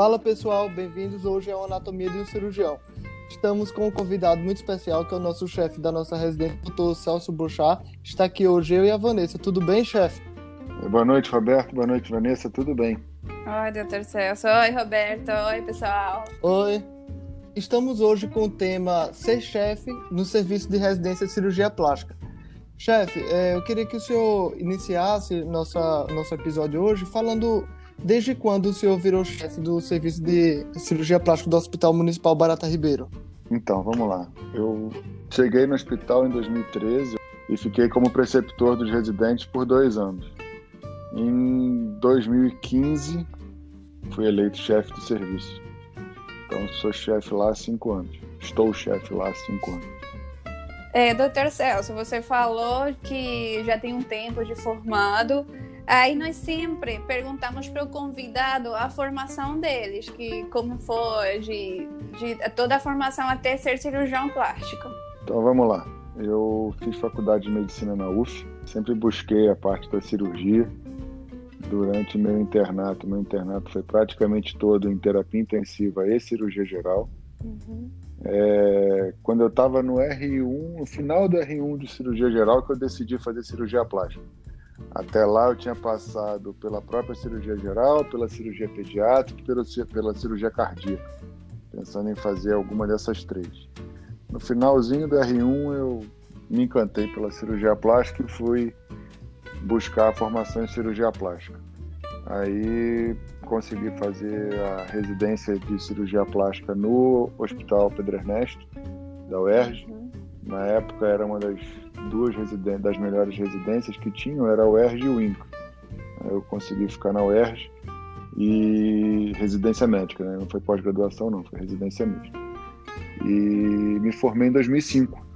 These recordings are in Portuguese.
Fala pessoal, bem-vindos hoje ao Anatomia de um Cirurgião. Estamos com um convidado muito especial, que é o nosso chefe da nossa residência, o doutor Celso Bochá. Está aqui hoje eu e a Vanessa. Tudo bem, chefe? Boa noite, Roberto. Boa noite, Vanessa. Tudo bem? Oi, doutor Celso. Oi, Roberto. Oi, pessoal. Oi. Estamos hoje com o tema Ser Chefe no Serviço de Residência de Cirurgia Plástica. Chefe, é, eu queria que o senhor iniciasse nossa, nosso episódio hoje falando desde quando o senhor virou chefe do Serviço de Cirurgia Plástica do Hospital Municipal Barata Ribeiro. Então, vamos lá. Eu cheguei no hospital em 2013 e fiquei como preceptor dos residentes por dois anos. Em 2015, fui eleito chefe do serviço. Então, sou chefe lá há cinco anos. Estou chefe lá há cinco anos. É, doutor Celso, você falou que já tem um tempo de formado. Aí nós sempre perguntamos para o convidado a formação deles, que como foi de, de toda a formação até ser cirurgião plástico. Então vamos lá. Eu fiz faculdade de medicina na UF, sempre busquei a parte da cirurgia. Durante meu internato, meu internato foi praticamente todo em terapia intensiva e cirurgia geral. Uhum. É, quando eu estava no R1, no final do R1 de cirurgia geral, que eu decidi fazer cirurgia plástica. Até lá eu tinha passado pela própria cirurgia geral, pela cirurgia pediátrica pela, pela cirurgia cardíaca, pensando em fazer alguma dessas três. No finalzinho do R1 eu me encantei pela cirurgia plástica e fui buscar a formação em cirurgia plástica. Aí consegui fazer a residência de cirurgia plástica no Hospital Pedro Ernesto, da UERJ. Uhum. Na época era uma das duas residências, das melhores residências que tinham, era a UERJ e o INCA. Eu consegui ficar na UERJ e residência médica, né? não foi pós-graduação não, foi residência médica. E me formei em 2005.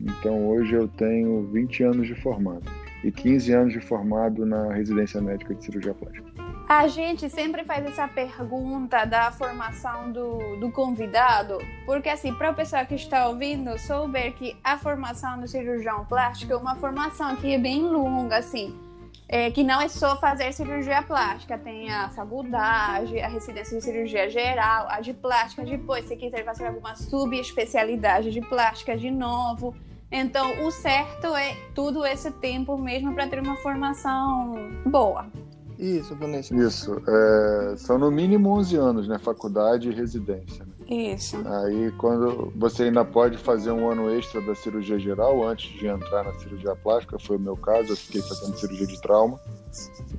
Então hoje eu tenho 20 anos de formado e 15 anos de formado na residência médica de cirurgia plástica. A gente sempre faz essa pergunta da formação do, do convidado, porque assim, para o pessoal que está ouvindo, souber que a formação do cirurgião plástico é uma formação que é bem longa, assim, é, que não é só fazer cirurgia plástica, tem a faculdade, a residência de cirurgia geral, a de plástica, depois, se quiser fazer alguma subespecialidade de plástica de novo. Então, o certo é tudo esse tempo mesmo para ter uma formação boa. Isso, Vanessa. Isso. É, são no mínimo 11 anos, né? Faculdade e residência. Né? Isso. Aí, quando você ainda pode fazer um ano extra da cirurgia geral antes de entrar na cirurgia plástica, foi o meu caso. Eu fiquei fazendo cirurgia de trauma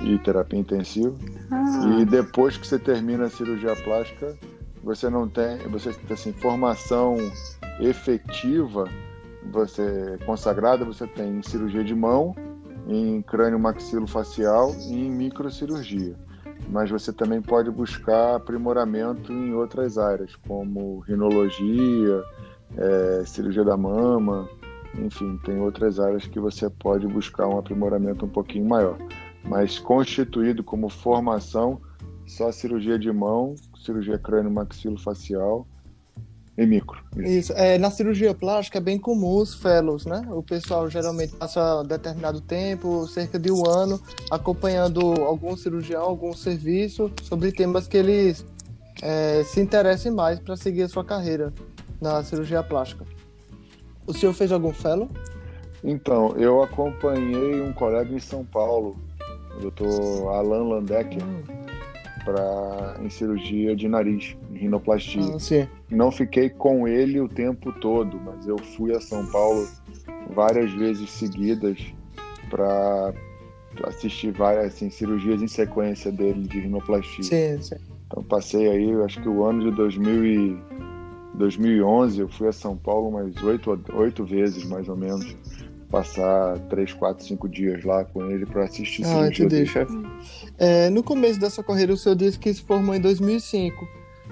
e terapia intensiva. Ah. E depois que você termina a cirurgia plástica, você não tem, você tem assim, formação efetiva você consagrada, você tem cirurgia de mão, em crânio maxilofacial e em microcirurgia. Mas você também pode buscar aprimoramento em outras áreas, como rinologia, é, cirurgia da mama, enfim, tem outras áreas que você pode buscar um aprimoramento um pouquinho maior. Mas constituído como formação, só cirurgia de mão, cirurgia crânio em micro. Isso. isso. É, na cirurgia plástica é bem comum os fellows, né? O pessoal geralmente passa determinado tempo, cerca de um ano, acompanhando algum cirurgião, algum serviço sobre temas que eles é, se interessem mais para seguir a sua carreira na cirurgia plástica. O senhor fez algum fellow? Então, eu acompanhei um colega em São Paulo, o doutor Alan Landecker. Hum para em cirurgia de nariz, em rinoplastia. Ah, Não fiquei com ele o tempo todo, mas eu fui a São Paulo várias vezes seguidas para assistir várias assim, cirurgias em sequência dele de rinoplastia. Sim, sim. Então passei aí, acho que o ano de 2000 e 2011 eu fui a São Paulo umas oito vezes mais ou menos passar três, quatro, cinco dias lá com ele para assistir. Ah, entendi, chefe. É, no começo da sua carreira, o senhor disse que se formou em 2005.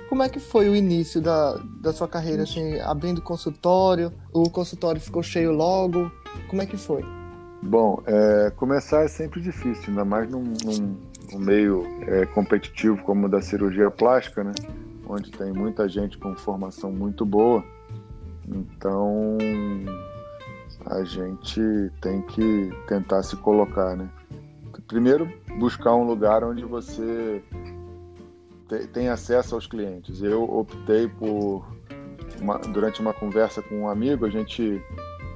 Como é que foi o início da, da sua carreira, assim, abrindo consultório? O consultório ficou cheio logo? Como é que foi? Bom, é, começar é sempre difícil, ainda mais num, num, num meio é, competitivo como o da cirurgia plástica, né? Onde tem muita gente com formação muito boa. Então, a gente tem que tentar se colocar, né? Primeiro, buscar um lugar onde você tem acesso aos clientes. Eu optei por, uma, durante uma conversa com um amigo, a gente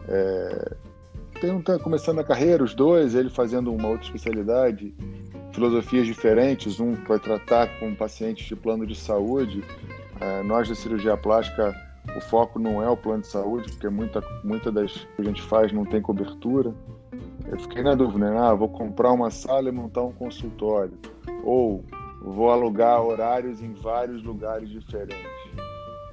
é, tem um, tá começando a carreira, os dois, ele fazendo uma outra especialidade, filosofias diferentes, um vai tratar com pacientes de plano de saúde, é, nós da cirurgia plástica, o foco não é o plano de saúde, porque muita, muita das que a gente faz não tem cobertura. Eu fiquei na dúvida, né? Ah, vou comprar uma sala e montar um consultório. Ou vou alugar horários em vários lugares diferentes.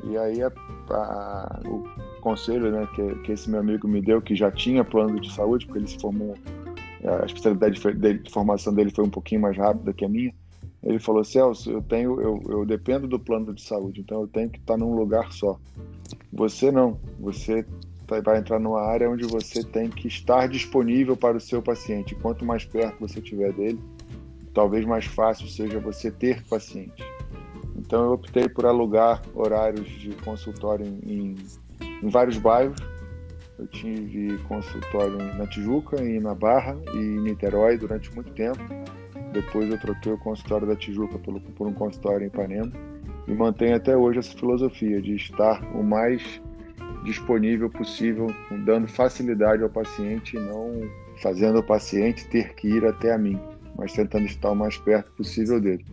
E aí a, a, o conselho né, que, que, esse meu amigo me deu, que já tinha plano de saúde, porque ele se formou, a especialidade de, de formação dele foi um pouquinho mais rápida que a minha, ele falou, Celso, eu tenho, eu, eu dependo do plano de saúde, então eu tenho que estar num lugar só. Você não, você vai entrar numa área onde você tem que estar disponível para o seu paciente. Quanto mais perto você estiver dele, talvez mais fácil seja você ter paciente. Então eu optei por alugar horários de consultório em, em vários bairros. Eu tive consultório na Tijuca e na Barra e em Niterói durante muito tempo. Depois eu troquei o consultório da Tijuca por, por um consultório em Ipanema e mantenho até hoje essa filosofia de estar o mais disponível possível, dando facilidade ao paciente e não fazendo o paciente ter que ir até a mim mas tentando estar o mais perto possível dele.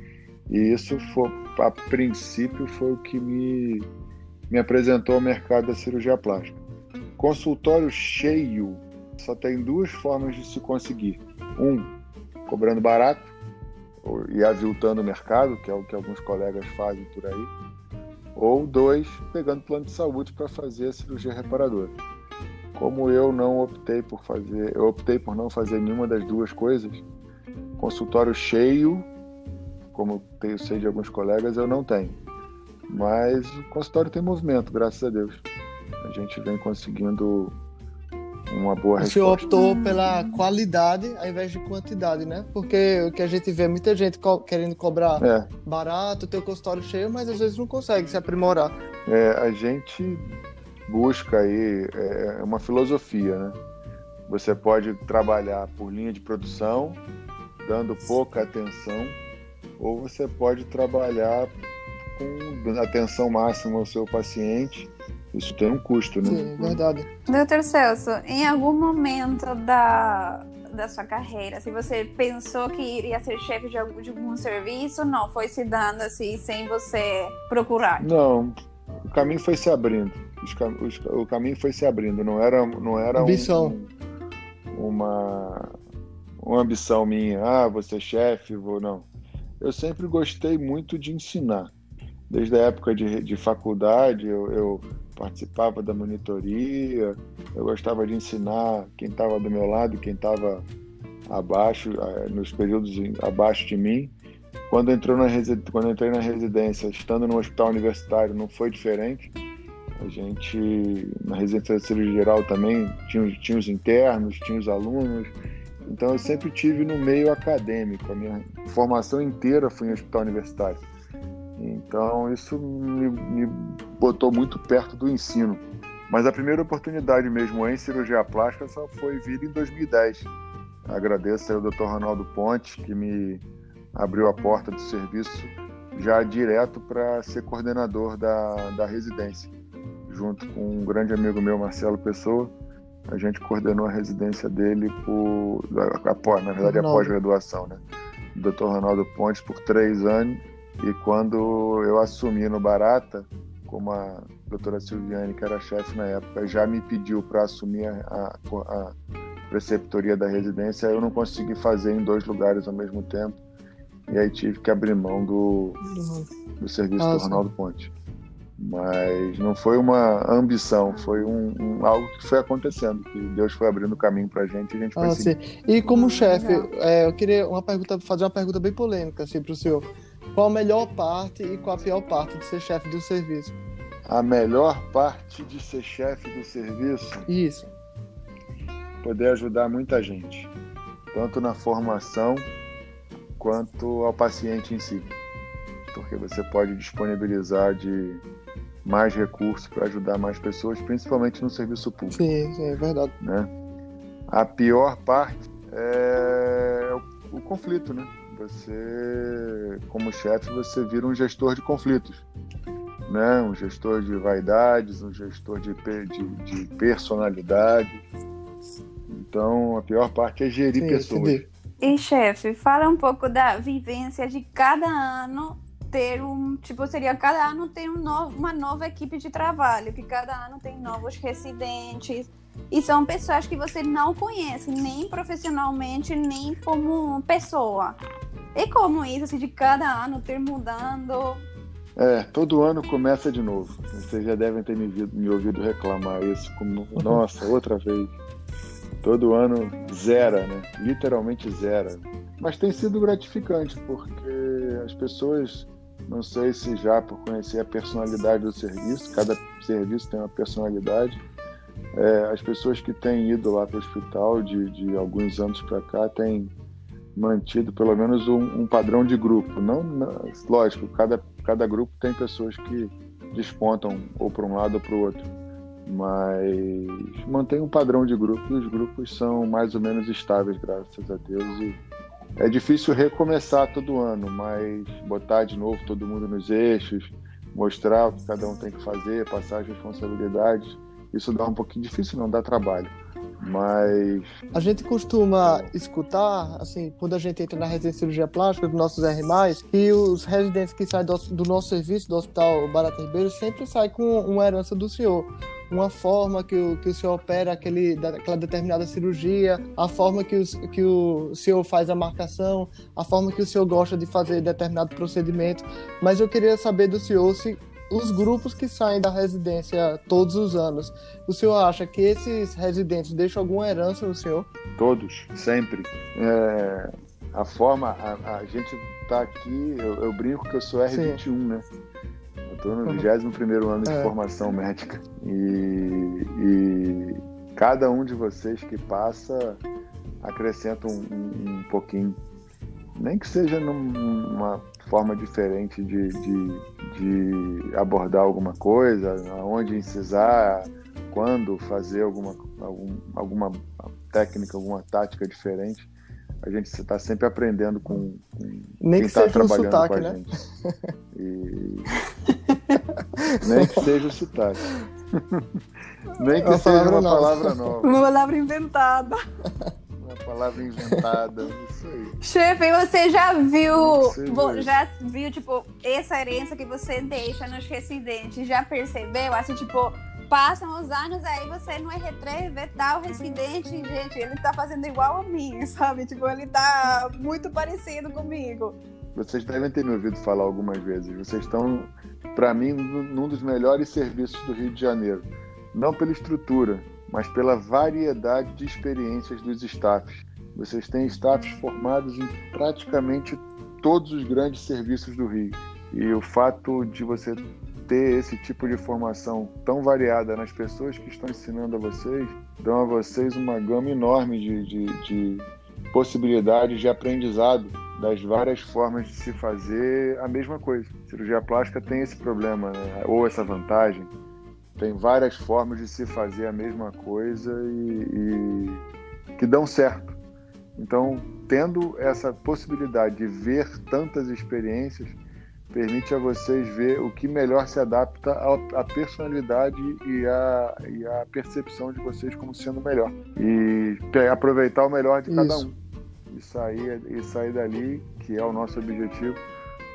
E isso, foi, a princípio, foi o que me, me apresentou ao mercado da cirurgia plástica. Consultório cheio só tem duas formas de se conseguir. Um, cobrando barato e aviltando o mercado, que é o que alguns colegas fazem por aí. Ou dois, pegando plano de saúde para fazer a cirurgia reparadora. Como eu não optei por fazer, eu optei por não fazer nenhuma das duas coisas, Consultório cheio, como tenho sei de alguns colegas, eu não tenho. Mas o consultório tem movimento, graças a Deus. A gente vem conseguindo uma boa resposta. O senhor optou pela qualidade ao invés de quantidade, né? Porque o que a gente vê muita gente co querendo cobrar é. barato, ter o consultório cheio, mas às vezes não consegue se aprimorar. É, a gente busca aí é, uma filosofia, né? Você pode trabalhar por linha de produção, dando pouca atenção, ou você pode trabalhar com atenção máxima ao seu paciente. Isso tem um custo, né? Sim, verdade. Doutor Celso, em algum momento da, da sua carreira, se você pensou que iria ser chefe de algum, de algum serviço, não, foi se dando assim, sem você procurar? Não, o caminho foi se abrindo. O caminho foi se abrindo, não era, não era Ambição. Um, uma uma ambição minha, ah, vou ser chefe, vou não. Eu sempre gostei muito de ensinar. Desde a época de, de faculdade, eu, eu participava da monitoria, eu gostava de ensinar quem estava do meu lado, quem estava abaixo, eh, nos períodos abaixo de mim. Quando, entrou na quando entrei na residência, estando no hospital universitário, não foi diferente. A gente, na residência de cirurgia geral também, tinha, tinha os internos, tinha os alunos, então eu sempre tive no meio acadêmico, a minha formação inteira foi em hospital universitário. Então isso me, me botou muito perto do ensino. Mas a primeira oportunidade mesmo em cirurgia plástica só foi vir em 2010. Agradeço ao Dr. Ronaldo Ponte, que me abriu a porta do serviço já direto para ser coordenador da, da residência, junto com um grande amigo meu, Marcelo Pessoa, a gente coordenou a residência dele por, após, na verdade, após graduação, né? O Dr. Ronaldo Pontes por três anos e quando eu assumi no Barata, como a doutora Silviane, que era chefe na época, já me pediu para assumir a, a, a, preceptoria da residência, eu não consegui fazer em dois lugares ao mesmo tempo. E aí tive que abrir mão do, do serviço Nossa. do Ronaldo Ponte mas não foi uma ambição, foi um, um, algo que foi acontecendo, que Deus foi abrindo o caminho para a gente e a gente foi ah. E como chefe, é, eu queria uma pergunta, fazer uma pergunta bem polêmica assim, para o senhor. Qual a melhor parte e qual a pior parte de ser chefe do serviço? A melhor parte de ser chefe do serviço? Isso. Poder ajudar muita gente, tanto na formação quanto ao paciente em si. Porque você pode disponibilizar de mais recursos para ajudar mais pessoas, principalmente no serviço público. Sim, sim é verdade. Né? A pior parte é o, o conflito, né? Você, como chefe, você vira um gestor de conflitos, né? Um gestor de vaidades, um gestor de, de, de personalidade. Então, a pior parte é gerir Sim, pessoas. E chefe, fala um pouco da vivência de cada ano ter um, tipo, seria cada ano ter um novo, uma nova equipe de trabalho, que cada ano tem novos residentes, e são pessoas que você não conhece, nem profissionalmente, nem como pessoa. E como isso, assim, de cada ano ter mudando? É, todo ano começa de novo. Vocês já devem ter me, me ouvido reclamar isso, como, nossa, outra vez. Todo ano zera, né? Literalmente zera. Mas tem sido gratificante, porque as pessoas, não sei se já por conhecer a personalidade do serviço, cada serviço tem uma personalidade, é, as pessoas que têm ido lá para o hospital de, de alguns anos para cá têm mantido pelo menos um, um padrão de grupo. Não, não, lógico, cada, cada grupo tem pessoas que despontam ou para um lado ou para o outro, mas mantém um padrão de grupo e os grupos são mais ou menos estáveis, graças a Deus. E é difícil recomeçar todo ano, mas botar de novo todo mundo nos eixos, mostrar o que cada um tem que fazer, passar as responsabilidades isso dá um pouquinho difícil, não dá trabalho. Mas. A gente costuma escutar, assim, quando a gente entra na residência de cirurgia plástica dos nossos R, que os residentes que saem do, do nosso serviço, do Hospital Barata Ribeiro, sempre saem com uma herança do senhor uma forma que o, que o senhor opera aquele, aquela determinada cirurgia, a forma que o, que o senhor faz a marcação, a forma que o senhor gosta de fazer determinado procedimento. Mas eu queria saber do senhor se os grupos que saem da residência todos os anos, o senhor acha que esses residentes deixam alguma herança no senhor? Todos, sempre. É, a forma, a, a gente está aqui, eu, eu, brinco que eu sou R21, Sim. né? Eu estou no 21 ano de é. formação médica. E, e, cada um de vocês que passa acrescenta um, um, um pouquinho. Nem que seja numa forma diferente de, de, de abordar alguma coisa, aonde incisar, quando fazer alguma, algum, alguma técnica, alguma tática diferente. A gente está sempre aprendendo com, com Nem quem está trabalhando sotaque, com a né? gente. E... Nem que seja o sotaque. Nem que uma seja uma nova. palavra nova. Uma palavra inventada palavra inventada. Isso aí. Chefe, você já viu, já viu, tipo, essa herança que você deixa nos residentes? Já percebeu? Assim, tipo, passam os anos aí, você no R3 vê dá o residente, gente, ele tá fazendo igual a mim, sabe? Tipo, ele tá muito parecido comigo. Vocês devem ter me ouvido falar algumas vezes. Vocês estão, para mim, num dos melhores serviços do Rio de Janeiro. Não pela estrutura, mas pela variedade de experiências dos staffs. Vocês têm staffs formados em praticamente todos os grandes serviços do Rio. E o fato de você ter esse tipo de formação tão variada nas pessoas que estão ensinando a vocês, dão a vocês uma gama enorme de, de, de possibilidades de aprendizado das várias formas de se fazer a mesma coisa. Cirurgia plástica tem esse problema, né? ou essa vantagem, tem várias formas de se fazer a mesma coisa e, e que dão certo. Então, tendo essa possibilidade de ver tantas experiências, permite a vocês ver o que melhor se adapta à personalidade e à, e à percepção de vocês como sendo melhor. E aproveitar o melhor de cada Isso. um. E sair, e sair dali, que é o nosso objetivo,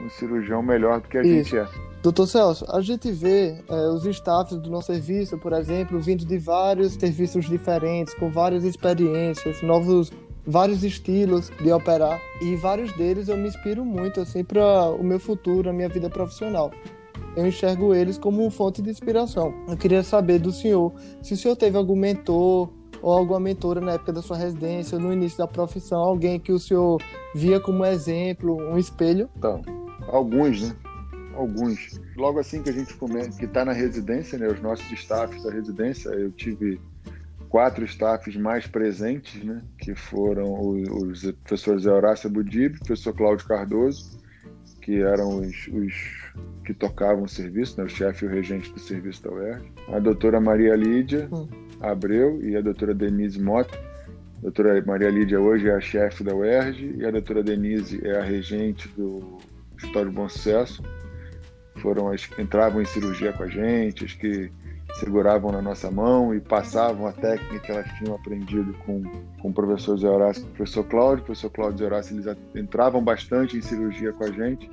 um cirurgião melhor do que a Isso. gente é. Doutor Celso, a gente vê é, os staffs do nosso serviço, por exemplo, vindo de vários serviços diferentes, com várias experiências, novos, vários estilos de operar, e vários deles eu me inspiro muito assim para o meu futuro, a minha vida profissional. Eu enxergo eles como fonte de inspiração. Eu queria saber do senhor se o senhor teve algum mentor ou alguma mentora na época da sua residência, no início da profissão, alguém que o senhor via como exemplo, um espelho? Então, alguns, né? alguns. Logo assim que a gente começa, que está na residência, né, os nossos staffs da residência, eu tive quatro staffs mais presentes, né, que foram os, os professores Horácio Budib, professor Cláudio Cardoso, que eram os, os que tocavam o serviço, né, o chefe e o regente do serviço da UERJ, a doutora Maria Lídia hum. Abreu e a doutora Denise Mota, A doutora Maria Lídia hoje é a chefe da UERJ e a doutora Denise é a regente do Hospital de Bom Sucesso. Foram as que entravam em cirurgia com a gente, as que seguravam na nossa mão e passavam a técnica que elas tinham aprendido com, com o professor Zé Horácio e o professor Cláudio. O professor Cláudio Zé Horácio, eles entravam bastante em cirurgia com a gente,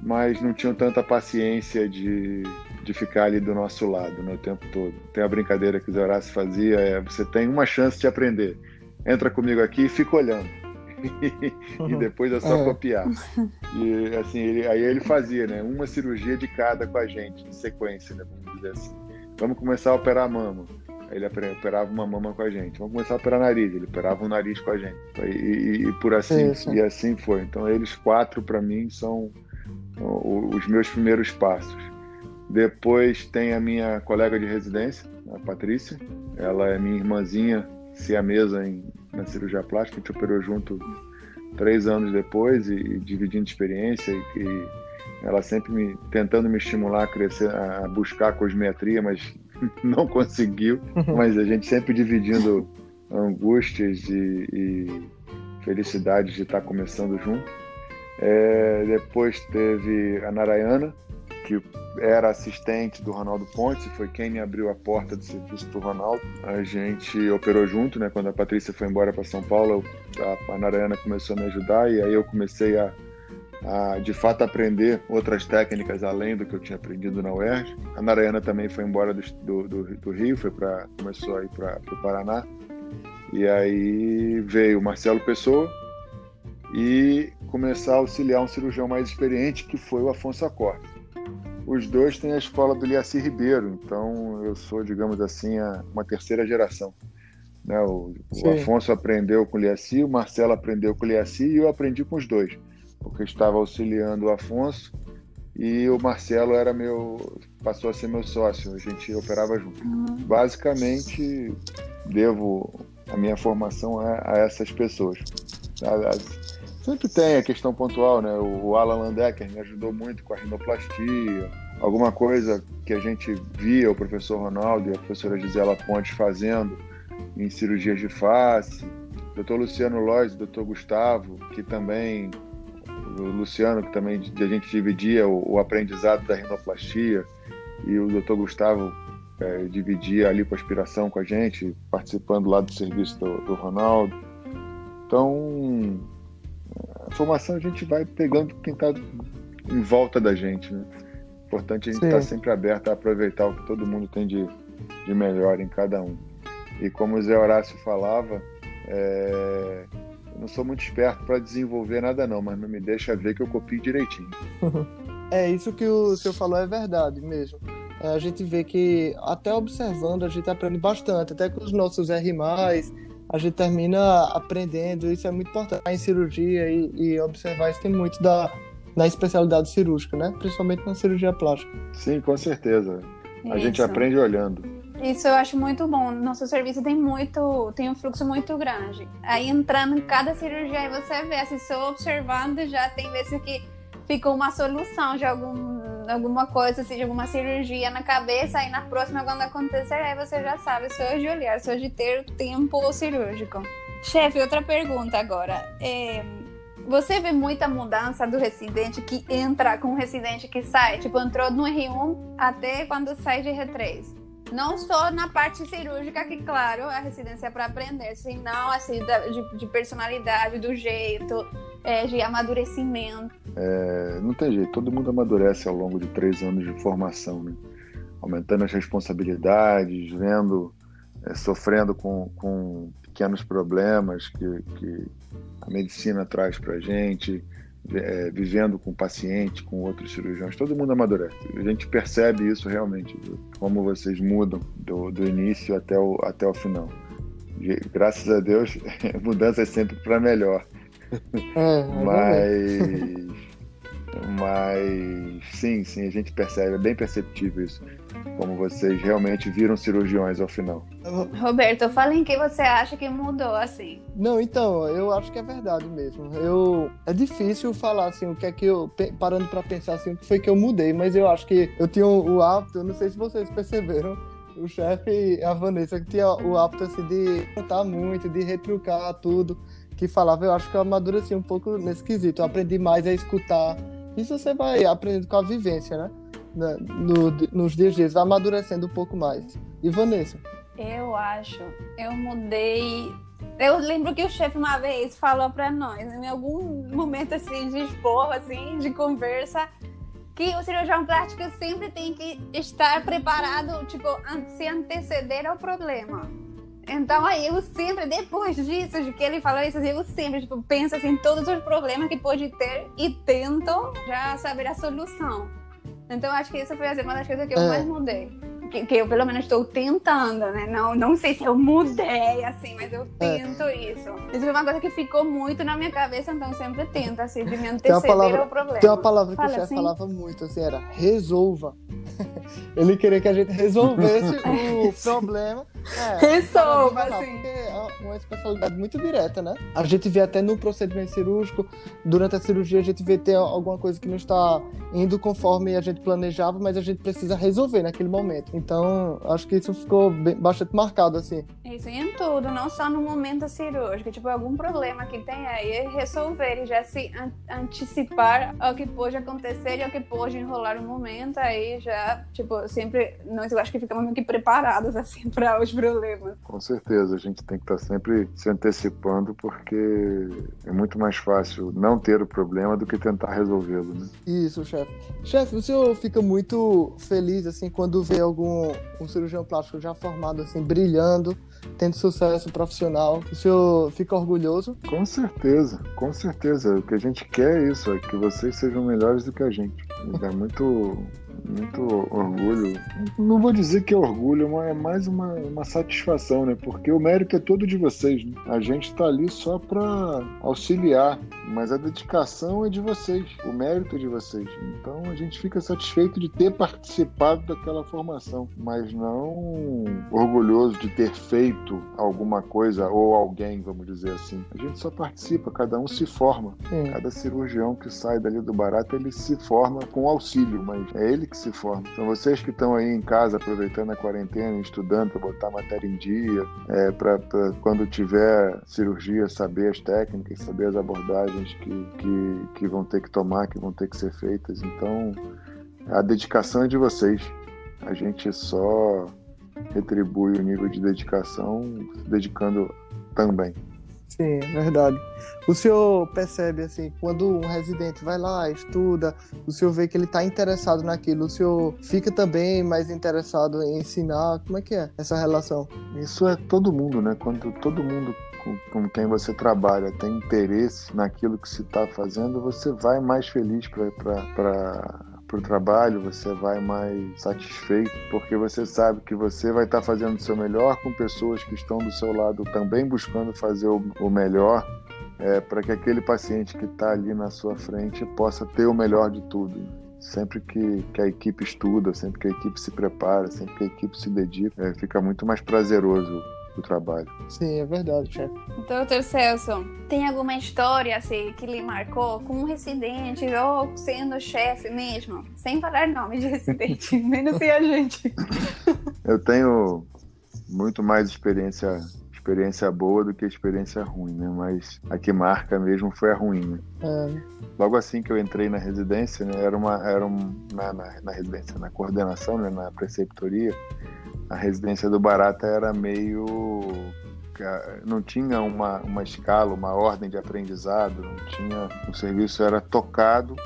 mas não tinham tanta paciência de, de ficar ali do nosso lado né, o tempo todo. Tem a brincadeira que o Zé Horácio fazia, é você tem uma chance de aprender. Entra comigo aqui e fica olhando. e depois é só é. copiar. E assim, ele, aí ele fazia, né? Uma cirurgia de cada com a gente, em sequência, né? Vamos dizer assim. Vamos começar a operar a mama. Ele operava uma mama com a gente. Vamos começar a operar nariz. Ele operava um nariz com a gente. E, e, e por assim Isso. e assim foi. Então eles quatro para mim são os meus primeiros passos. Depois tem a minha colega de residência, a Patrícia. Ela é minha irmãzinha siamesa em, na cirurgia plástica. A gente operou junto três anos depois e, e dividindo experiência e, e ela sempre me tentando me estimular a crescer, a buscar a cosmetria, mas não conseguiu. Uhum. Mas a gente sempre dividindo angústias e, e felicidades de estar começando junto. É, depois teve a Narayana, que era assistente do Ronaldo Pontes, foi quem me abriu a porta do serviço para o Ronaldo. A gente operou junto, né? Quando a Patrícia foi embora para São Paulo, a, a Narayana começou a me ajudar e aí eu comecei a a de fato aprender outras técnicas além do que eu tinha aprendido na UERJ. A Narayana também foi embora do, do, do Rio, foi para começou a ir para o Paraná. E aí veio o Marcelo Pessoa e começar a auxiliar um cirurgião mais experiente, que foi o Afonso Acorda. Os dois têm a escola do Liaci Ribeiro, então eu sou, digamos assim, a, uma terceira geração. Né? O, o Afonso aprendeu com o Liaci, o Marcelo aprendeu com o Liaci e eu aprendi com os dois porque estava auxiliando o Afonso e o Marcelo era meu passou a ser meu sócio, a gente operava junto. Uhum. Basicamente, devo a minha formação a, a essas pessoas. Sempre tem a questão pontual, né? O Alan Landecker me ajudou muito com a rinoplastia, alguma coisa que a gente via o professor Ronaldo e a professora Gisela Pontes fazendo em cirurgias de face. Dr. Luciano Lois, Dr. Gustavo, que também o Luciano, que também a gente dividia o, o aprendizado da rinoplastia, e o Dr. Gustavo é, dividia a lipoaspiração com a gente, participando lá do serviço do, do Ronaldo. Então, a formação a gente vai pegando quem está em volta da gente. Né? Importante a gente estar tá sempre aberto a aproveitar o que todo mundo tem de, de melhor em cada um. E como o Zé Horácio falava, é, não sou muito esperto para desenvolver nada não, mas não me deixa ver que eu copio direitinho. é, isso que o senhor falou é verdade mesmo. É, a gente vê que até observando a gente aprende bastante, até com os nossos R+, a gente termina aprendendo, isso é muito importante em cirurgia e, e observar isso tem muito da, na especialidade cirúrgica, né? Principalmente na cirurgia plástica. Sim, com certeza. A isso. gente aprende olhando. Isso eu acho muito bom. Nosso serviço tem muito, tem um fluxo muito grande. Aí entrando em cada cirurgia, aí você vê, assim, só observando, já tem vezes que ficou uma solução de algum, alguma coisa, assim, de alguma cirurgia na cabeça, aí na próxima, quando acontecer, aí você já sabe, só de olhar, só de ter tempo cirúrgico. Chefe, outra pergunta agora. É, você vê muita mudança do residente que entra com o residente que sai? Tipo, entrou no R1 até quando sai de R3? Não só na parte cirúrgica, que, claro, a residência é para aprender, senão, assim, de, de personalidade, do jeito, é, de amadurecimento. É, não tem jeito, todo mundo amadurece ao longo de três anos de formação, né? Aumentando as responsabilidades, vendo, é, sofrendo com, com pequenos problemas que, que a medicina traz para a gente, é, vivendo com o paciente, com outros cirurgiões, todo mundo amadurece. A gente percebe isso realmente, como vocês mudam do, do início até o, até o final. E, graças a Deus, mudança é sempre para melhor. É, é mas, mas sim, sim, a gente percebe, é bem perceptível isso como vocês realmente viram cirurgiões ao final. Roberto, fala em que você acha que mudou assim. Não, então, eu acho que é verdade mesmo. Eu é difícil falar assim o que é que eu parando para pensar assim o que foi que eu mudei, mas eu acho que eu tinha o hábito, eu não sei se vocês perceberam, o chefe e a Vanessa, que tinha o hábito assim, de contar muito, de retrucar tudo que falava. Eu acho que eu amadureci um pouco nesse quesito. Eu aprendi mais a escutar. Isso você vai aprendendo com a vivência, né? No, nos dias dias, amadurecendo um pouco mais. E Vanessa? Eu acho, eu mudei. Eu lembro que o chefe uma vez falou para nós, em algum momento assim de expor, assim, de conversa, que o cirurgião plástico sempre tem que estar preparado, tipo, se anteceder ao problema. Então aí eu sempre, depois disso, de que ele falou isso, eu sempre tipo, penso assim, todos os problemas que pode ter e tento já saber a solução. Então acho que isso foi assim, uma das coisas que eu é. mais mudei que, que, eu pelo menos estou tentando, né? Não, não sei se eu mudei, assim, mas eu é. tento é. isso. Isso foi uma coisa que ficou muito na minha cabeça, então sempre tento, assim, de me anteceder palavra, ao problema. Tem uma palavra que Fala o chefe assim? falava muito, assim, era resolva. Ele queria que a gente resolvesse o problema. É, Resolva, assim. É uma especialidade muito direta, né? A gente vê até no procedimento cirúrgico, durante a cirurgia, a gente vê ter alguma coisa que não está indo conforme a gente planejava, mas a gente precisa resolver naquele momento. Então, acho que isso ficou bem, bastante marcado, assim. Isso, e em tudo, não só no momento cirúrgico. Tipo, algum problema que tem aí, resolver e já se an antecipar ao que pode acontecer e ao que pode enrolar o momento, aí já, tipo, sempre, nós eu acho que ficamos meio que preparados, assim, para os problemas. Com certeza, a gente tem que estar sempre se antecipando, porque é muito mais fácil não ter o problema do que tentar resolvê-lo, né? Isso, chefe. Chefe, o senhor fica muito feliz, assim, quando vê algum um, um cirurgião plástico já formado, assim, brilhando, tendo sucesso profissional. O senhor fica orgulhoso? Com certeza, com certeza. O que a gente quer é isso, é que vocês sejam melhores do que a gente. É muito, muito orgulho. Não vou dizer que é orgulho, mas é mais uma, uma satisfação, né? Porque o mérito é todo de vocês. Né? A gente está ali só para auxiliar, mas a dedicação é de vocês, o mérito é de vocês. Então a gente fica satisfeito de ter participado daquela formação, mas não orgulhoso de ter feito alguma coisa ou alguém, vamos dizer assim. A gente só participa, cada um se forma. Cada cirurgião que sai dali do barato, ele se forma com auxílio, mas é ele que se forma. São vocês que estão aí em casa aproveitando a quarentena, estudando para botar matéria em dia, é, para quando tiver cirurgia saber as técnicas, saber as abordagens que, que, que vão ter que tomar, que vão ter que ser feitas. Então, a dedicação é de vocês. A gente só retribui o nível de dedicação se dedicando também. Sim, verdade. O senhor percebe, assim, quando um residente vai lá, estuda, o senhor vê que ele está interessado naquilo, o senhor fica também mais interessado em ensinar? Como é que é essa relação? Isso é todo mundo, né? Quando todo mundo com quem você trabalha tem interesse naquilo que se está fazendo, você vai mais feliz para para o trabalho, você vai mais satisfeito, porque você sabe que você vai estar tá fazendo o seu melhor com pessoas que estão do seu lado também buscando fazer o, melhor, é, para que aquele paciente que está ali na sua frente possa ter o melhor de tudo. Sempre que, que, a equipe estuda, sempre que a equipe se prepara, sempre que a equipe se dedica, é, fica muito mais prazeroso do trabalho. Sim, é verdade, chefe. Doutor Celso, tem alguma história assim, que lhe marcou com um residente ou sendo chefe mesmo? Sem falar nome de residente, menos se a gente. Eu tenho muito mais experiência experiência boa do que experiência ruim, né? Mas a que marca mesmo foi a ruim, né? É. Logo assim que eu entrei na residência, né? Era uma, era um, na, na, na residência, na coordenação, né? Na preceptoria, a residência do Barata era meio não tinha uma, uma escala, uma ordem de aprendizado, não tinha o serviço era tocado,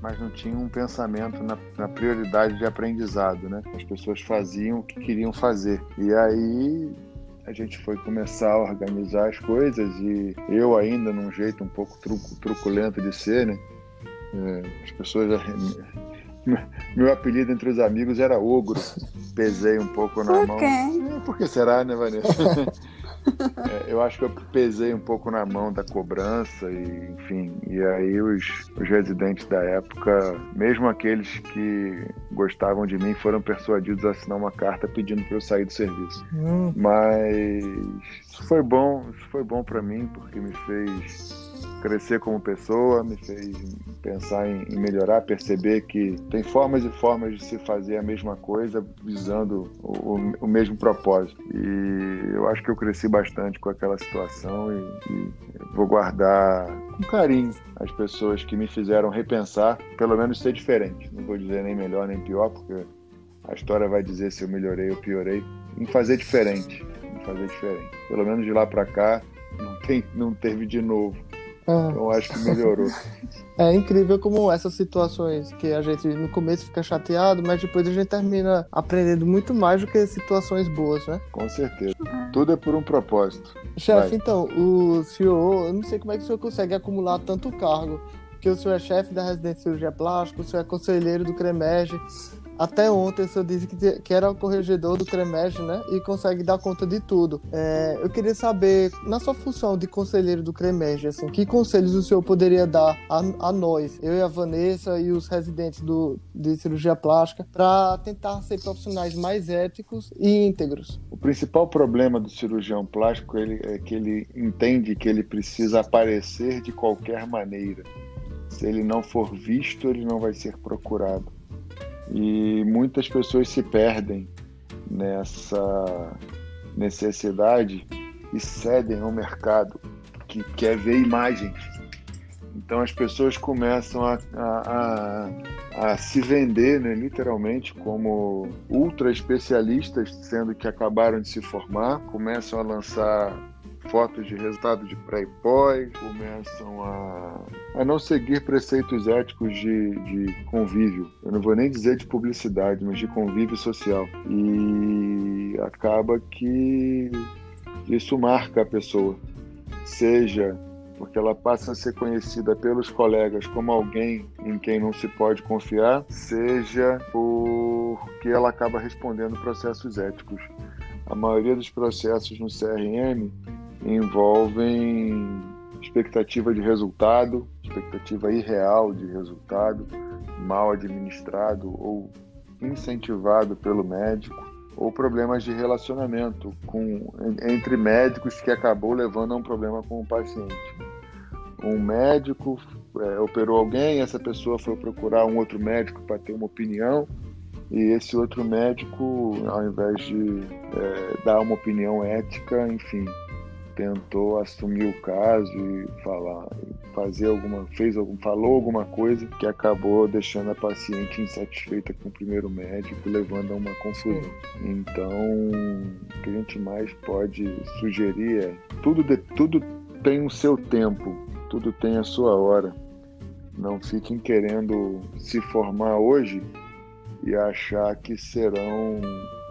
mas não tinha um pensamento na, na, prioridade de aprendizado, né? As pessoas faziam o que queriam fazer e aí a gente foi começar a organizar as coisas e eu ainda num jeito um pouco truco, truculento de ser, né? É, as pessoas meu apelido entre os amigos era Ogro. Pesei um pouco na Por mão. Quê? Por que será, né, Vanessa? é, eu acho que eu pesei um pouco na mão da cobrança e, enfim, e aí os, os residentes da época, mesmo aqueles que gostavam de mim, foram persuadidos a assinar uma carta pedindo para eu sair do serviço. Hum. Mas isso foi bom, isso foi bom para mim porque me fez crescer como pessoa, me fez pensar em, em, melhorar, perceber que tem formas e formas de se fazer a mesma coisa visando o, o, mesmo propósito. E eu acho que eu cresci bastante com aquela situação e, e vou guardar com carinho as pessoas que me fizeram repensar, pelo menos ser diferente. Não vou dizer nem melhor nem pior, porque a história vai dizer se eu melhorei ou piorei, em fazer diferente, em fazer diferente. Pelo menos de lá para cá não tem, não teve de novo. Ah. Então acho que melhorou. É incrível como essas situações que a gente no começo fica chateado, mas depois a gente termina aprendendo muito mais do que situações boas, né? Com certeza. Tudo é por um propósito. Chefe, então, o senhor, eu não sei como é que o senhor consegue acumular tanto cargo. Porque o senhor é chefe da residência de cirurgia plástica, o senhor é conselheiro do CREMEG, até ontem senhor disse que, que era o corregedor do CREMEG, né? E consegue dar conta de tudo. É, eu queria saber, na sua função de conselheiro do CREMEG, assim, que conselhos o senhor poderia dar a, a nós, eu e a Vanessa e os residentes do, de cirurgia plástica, para tentar ser profissionais mais éticos e íntegros? O principal problema do cirurgião plástico ele, é que ele entende que ele precisa aparecer de qualquer maneira. Se ele não for visto, ele não vai ser procurado. E muitas pessoas se perdem nessa necessidade e cedem ao mercado que quer ver imagens. Então as pessoas começam a, a, a, a se vender, né, literalmente, como ultra especialistas, sendo que acabaram de se formar, começam a lançar fotos de resultado de pré e pós, começam a, a não seguir preceitos éticos de, de convívio. Eu não vou nem dizer de publicidade, mas de convívio social. E acaba que isso marca a pessoa, seja porque ela passa a ser conhecida pelos colegas como alguém em quem não se pode confiar, seja porque ela acaba respondendo processos éticos. A maioria dos processos no CRM envolvem expectativa de resultado, expectativa irreal de resultado, mal administrado ou incentivado pelo médico, ou problemas de relacionamento com, entre médicos que acabou levando a um problema com o paciente. Um médico é, operou alguém, essa pessoa foi procurar um outro médico para ter uma opinião, e esse outro médico, ao invés de é, dar uma opinião ética, enfim, tentou assumir o caso e falar, fazer alguma, fez algum, falou alguma coisa que acabou deixando a paciente insatisfeita com o primeiro médico, levando a uma confusão. Então, o que a gente mais pode sugerir é tudo, de, tudo tem o seu tempo, tudo tem a sua hora. Não fiquem querendo se formar hoje e achar que serão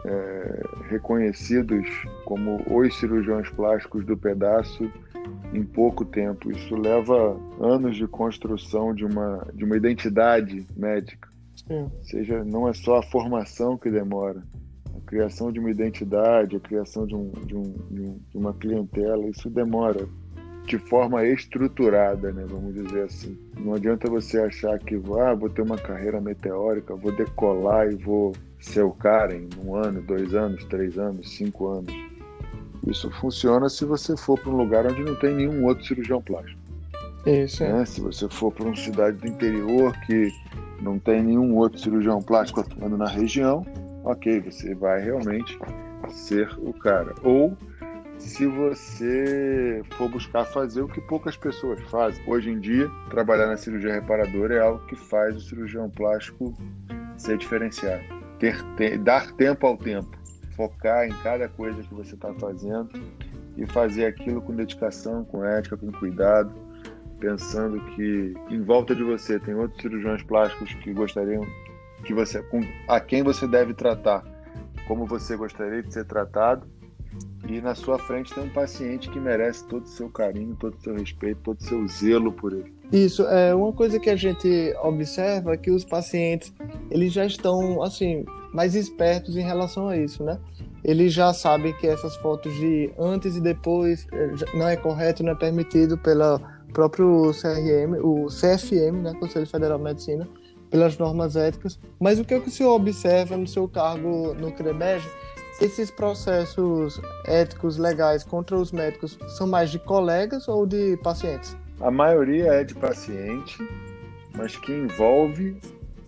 é, reconhecidos como os cirurgiões plásticos do pedaço em pouco tempo. Isso leva anos de construção de uma, de uma identidade médica. Sim. Ou seja, não é só a formação que demora, a criação de uma identidade, a criação de, um, de, um, de, um, de uma clientela, isso demora de forma estruturada, né, vamos dizer assim. Não adianta você achar que ah, vou ter uma carreira meteórica, vou decolar e vou ser o cara em um ano, dois anos, três anos, cinco anos. Isso funciona se você for para um lugar onde não tem nenhum outro cirurgião plástico. Isso. Né? Se você for para uma cidade do interior que não tem nenhum outro cirurgião plástico atuando na região, ok, você vai realmente ser o cara. Ou se você for buscar fazer o que poucas pessoas fazem. Hoje em dia, trabalhar na cirurgia reparadora é algo que faz o cirurgião plástico ser diferenciado. Ter, ter, dar tempo ao tempo, focar em cada coisa que você está fazendo e fazer aquilo com dedicação, com ética, com cuidado, pensando que em volta de você tem outros cirurgiões plásticos que gostariam que você com, a quem você deve tratar como você gostaria de ser tratado e na sua frente tem um paciente que merece todo o seu carinho, todo o seu respeito, todo o seu zelo por ele. Isso, é uma coisa que a gente observa é que os pacientes, eles já estão, assim, mais espertos em relação a isso, né? Eles já sabem que essas fotos de antes e depois é, não é correto, não é permitido pelo próprio CRM, o CFM, né, Conselho Federal de Medicina, pelas normas éticas. Mas o que, é que o senhor observa no seu cargo no CREMEG esses processos éticos legais contra os médicos são mais de colegas ou de pacientes? A maioria é de paciente, mas que envolve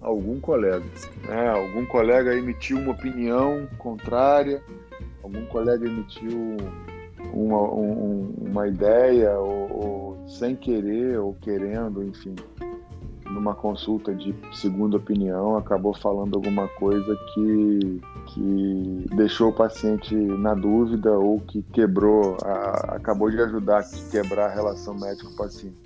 algum colega. Né? Algum colega emitiu uma opinião contrária, algum colega emitiu uma, um, uma ideia, ou, ou, sem querer ou querendo, enfim, numa consulta de segunda opinião, acabou falando alguma coisa que, que deixou o paciente na dúvida ou que quebrou, a, acabou de ajudar a quebrar a relação médico-paciente.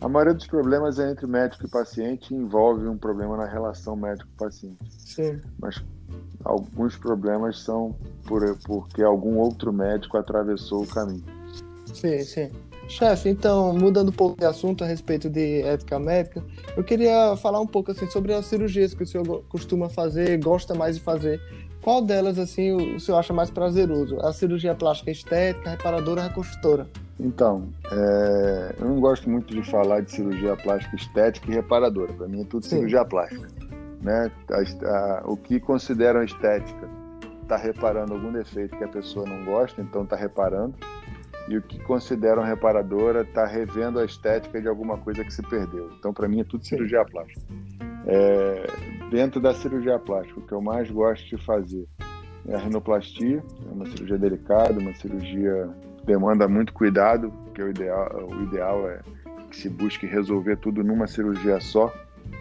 A maioria dos problemas é entre médico e paciente e envolve um problema na relação médico-paciente. Sim. Mas alguns problemas são por, porque algum outro médico atravessou o caminho. Sim, sim. Chefe, então, mudando um pouco de assunto a respeito de ética médica, eu queria falar um pouco assim sobre as cirurgias que o senhor costuma fazer, gosta mais de fazer. Qual delas assim o senhor acha mais prazeroso? A cirurgia plástica estética, reparadora, reconstrutora? Então, é, eu não gosto muito de falar de cirurgia plástica estética e reparadora. Para mim é tudo Sim. cirurgia plástica. Né? A, a, o que consideram estética está reparando algum defeito que a pessoa não gosta, então está reparando. E o que consideram reparadora está revendo a estética de alguma coisa que se perdeu. Então, para mim, é tudo cirurgia plástica. É, dentro da cirurgia plástica, o que eu mais gosto de fazer é a rinoplastia, é uma cirurgia delicada, uma cirurgia demanda muito cuidado, porque o ideal, o ideal é que se busque resolver tudo numa cirurgia só.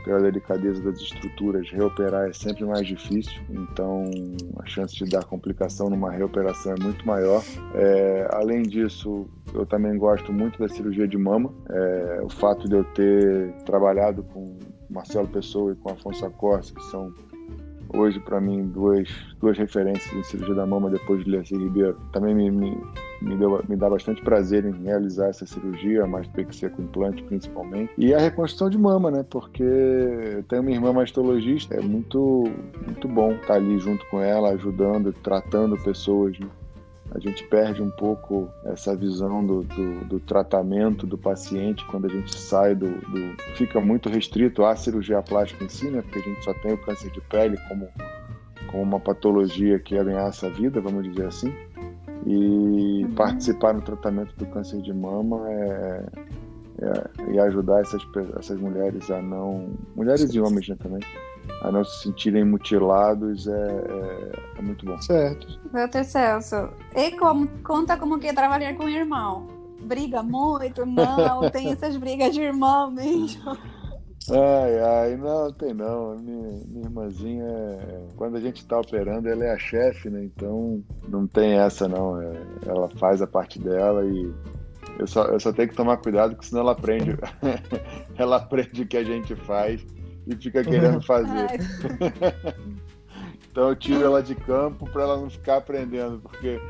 Pela delicadeza das estruturas, reoperar é sempre mais difícil, então a chance de dar complicação numa reoperação é muito maior. É, além disso, eu também gosto muito da cirurgia de mama. É, o fato de eu ter trabalhado com Marcelo Pessoa e com Afonso Acorce, que são hoje para mim duas, duas referências em cirurgia da mama depois de Lercy Ribeiro. Também me, me, me, deu, me dá bastante prazer em realizar essa cirurgia, mais mastopexia com implante principalmente. E a reconstrução de mama, né? Porque eu tenho uma irmã mastologista, é muito, muito bom estar ali junto com ela, ajudando, tratando pessoas. Né? a gente perde um pouco essa visão do, do, do, tratamento do paciente quando a gente sai do, do, fica muito restrito à cirurgia plástica em si, né? Porque a gente só tem o câncer de pele como, como uma patologia que ameaça a vida, vamos dizer assim. E uhum. participar no tratamento do câncer de mama é, é, e ajudar essas, essas mulheres a não. Mulheres e homens né, também a não se sentirem mutilados é, é, é muito bom. Certo. Doutor Celso, e como, conta como que é trabalhar com o irmão? Briga muito? Não, tem essas brigas de irmão mesmo. Ai, ai, não, tem não. Minha, minha irmãzinha, é, quando a gente tá operando, ela é a chefe, né? Então não tem essa não. É, ela faz a parte dela e eu só, eu só tenho que tomar cuidado, porque senão ela aprende. ela aprende o que a gente faz e fica querendo fazer. então eu tiro ela de campo para ela não ficar aprendendo, porque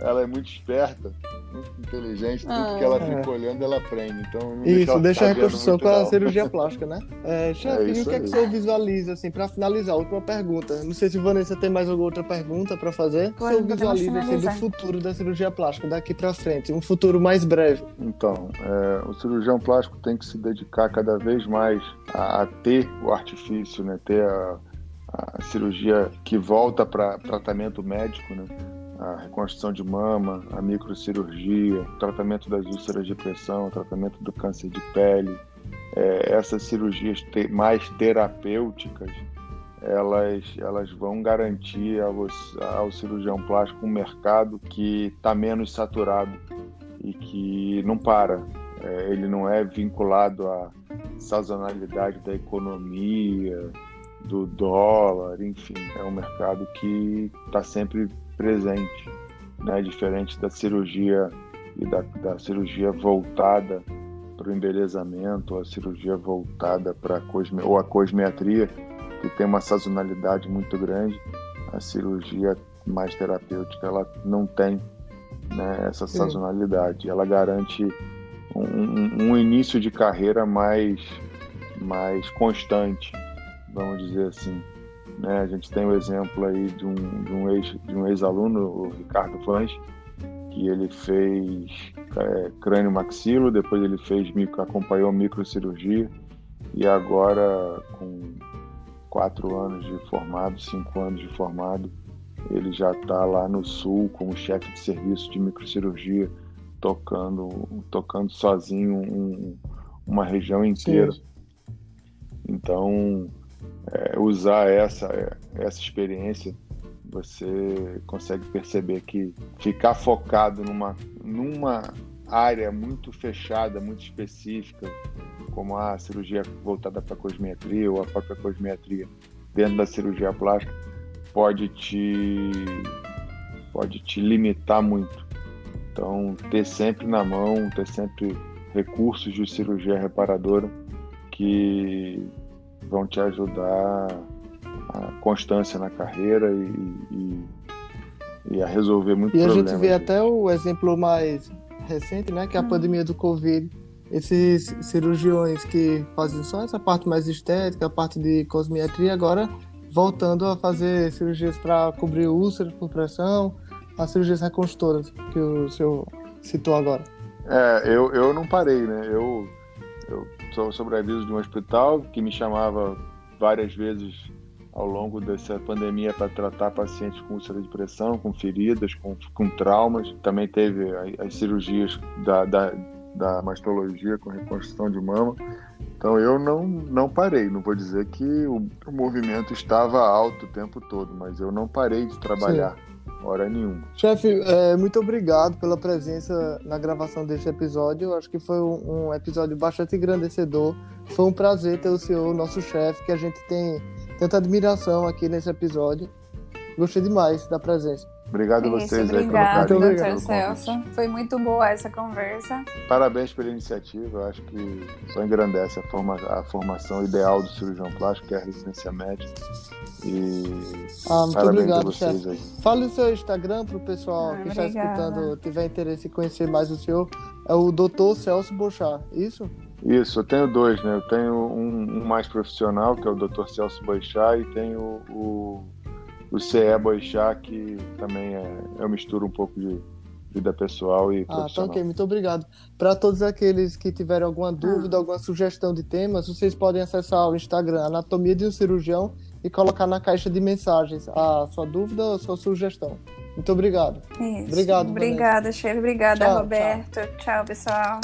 ela é muito esperta, muito inteligente, tudo ah, que ela é. fica olhando ela aprende. Então, isso, deixa a reconstrução com a cirurgia plástica, né? É, chefe, é e o que, é que você visualiza, assim, para finalizar, última pergunta. Não sei se Vanessa tem mais alguma outra pergunta para fazer. O que você visualiza assim, do futuro da cirurgia plástica, daqui para frente, um futuro mais breve? Então, é, o cirurgião plástico tem que se dedicar cada vez mais a, a ter o artifício, né? Ter a, a cirurgia que volta para tratamento médico, né? A reconstrução de mama, a microcirurgia, o tratamento das úlceras de pressão, o tratamento do câncer de pele. É, essas cirurgias te mais terapêuticas, elas, elas vão garantir ao, ao cirurgião plástico um mercado que está menos saturado e que não para. É, ele não é vinculado à sazonalidade da economia, do dólar, enfim, é um mercado que está sempre presente, né? diferente da cirurgia e da, da cirurgia voltada para o embelezamento, a cirurgia voltada para cosme, ou a cosmetria, que tem uma sazonalidade muito grande, a cirurgia mais terapêutica ela não tem né, essa sazonalidade, ela garante um, um, um início de carreira mais, mais constante, vamos dizer assim. Né? A gente tem o exemplo aí de um, de um, ex, de um ex-aluno, o Ricardo Flange, que ele fez é, crânio maxilo, depois ele fez micro, acompanhou microcirurgia e agora com quatro anos de formado, cinco anos de formado, ele já está lá no sul como chefe de serviço de microcirurgia, tocando, tocando sozinho um, uma região inteira. Sim. Então, é, usar essa, essa experiência, você consegue perceber que ficar focado numa, numa área muito fechada, muito específica, como a cirurgia voltada para cosmetria ou a própria cosmetria dentro da cirurgia plástica, pode te, pode te limitar muito. Então, ter sempre na mão, ter sempre recursos de cirurgia reparadora que vão te ajudar a constância na carreira e, e, e a resolver muito E a gente vê até o exemplo mais recente, né, que é a hum. pandemia do Covid. Esses cirurgiões que fazem só essa parte mais estética, a parte de cosmetria, agora voltando a fazer cirurgias para cobrir úlceras por pressão, as cirurgias reconstrutoras que o senhor citou agora. É, eu, eu não parei, né? Eu, eu sou sobreaviso de um hospital que me chamava várias vezes ao longo dessa pandemia para tratar pacientes com úlcera de pressão, com feridas, com, com traumas. Também teve as cirurgias da, da, da mastologia com reconstrução de mama. Então eu não, não parei. Não vou dizer que o, o movimento estava alto o tempo todo, mas eu não parei de trabalhar. Sim hora nenhuma. Chefe, é, muito obrigado pela presença na gravação desse episódio. Acho que foi um, um, episódio bastante engrandecedor. Foi um prazer ter o senhor, nosso chefe, que a gente tem tanta admiração aqui nesse episódio. Gostei demais da presença. Obrigado a vocês obrigado, aí pelo carinho. Celso. Foi muito boa essa conversa. Parabéns pela iniciativa. Eu acho que só engrandece a, forma, a formação ideal do cirurgião plástico, que é a residência médica. E ah, muito obrigado, chefe. Fale o seu Instagram para o pessoal ah, que obrigada. está escutando, tiver interesse em conhecer mais o senhor. É o Dr. Celso Bochá, isso? Isso, eu tenho dois, né? Eu tenho um, um mais profissional, que é o Dr. Celso Boixá, e tenho o, o CE Boixá, que também é, eu misturo um pouco de vida pessoal e profissional. Ah, tá ok, muito obrigado. Para todos aqueles que tiverem alguma dúvida, ah. alguma sugestão de temas, vocês podem acessar o Instagram Anatomia de um Cirurgião e colocar na caixa de mensagens a sua dúvida ou a sua sugestão. Muito obrigado. Isso. Obrigado. Obrigada, Cheiro. Obrigada, tchau, Roberto. Tchau, tchau pessoal.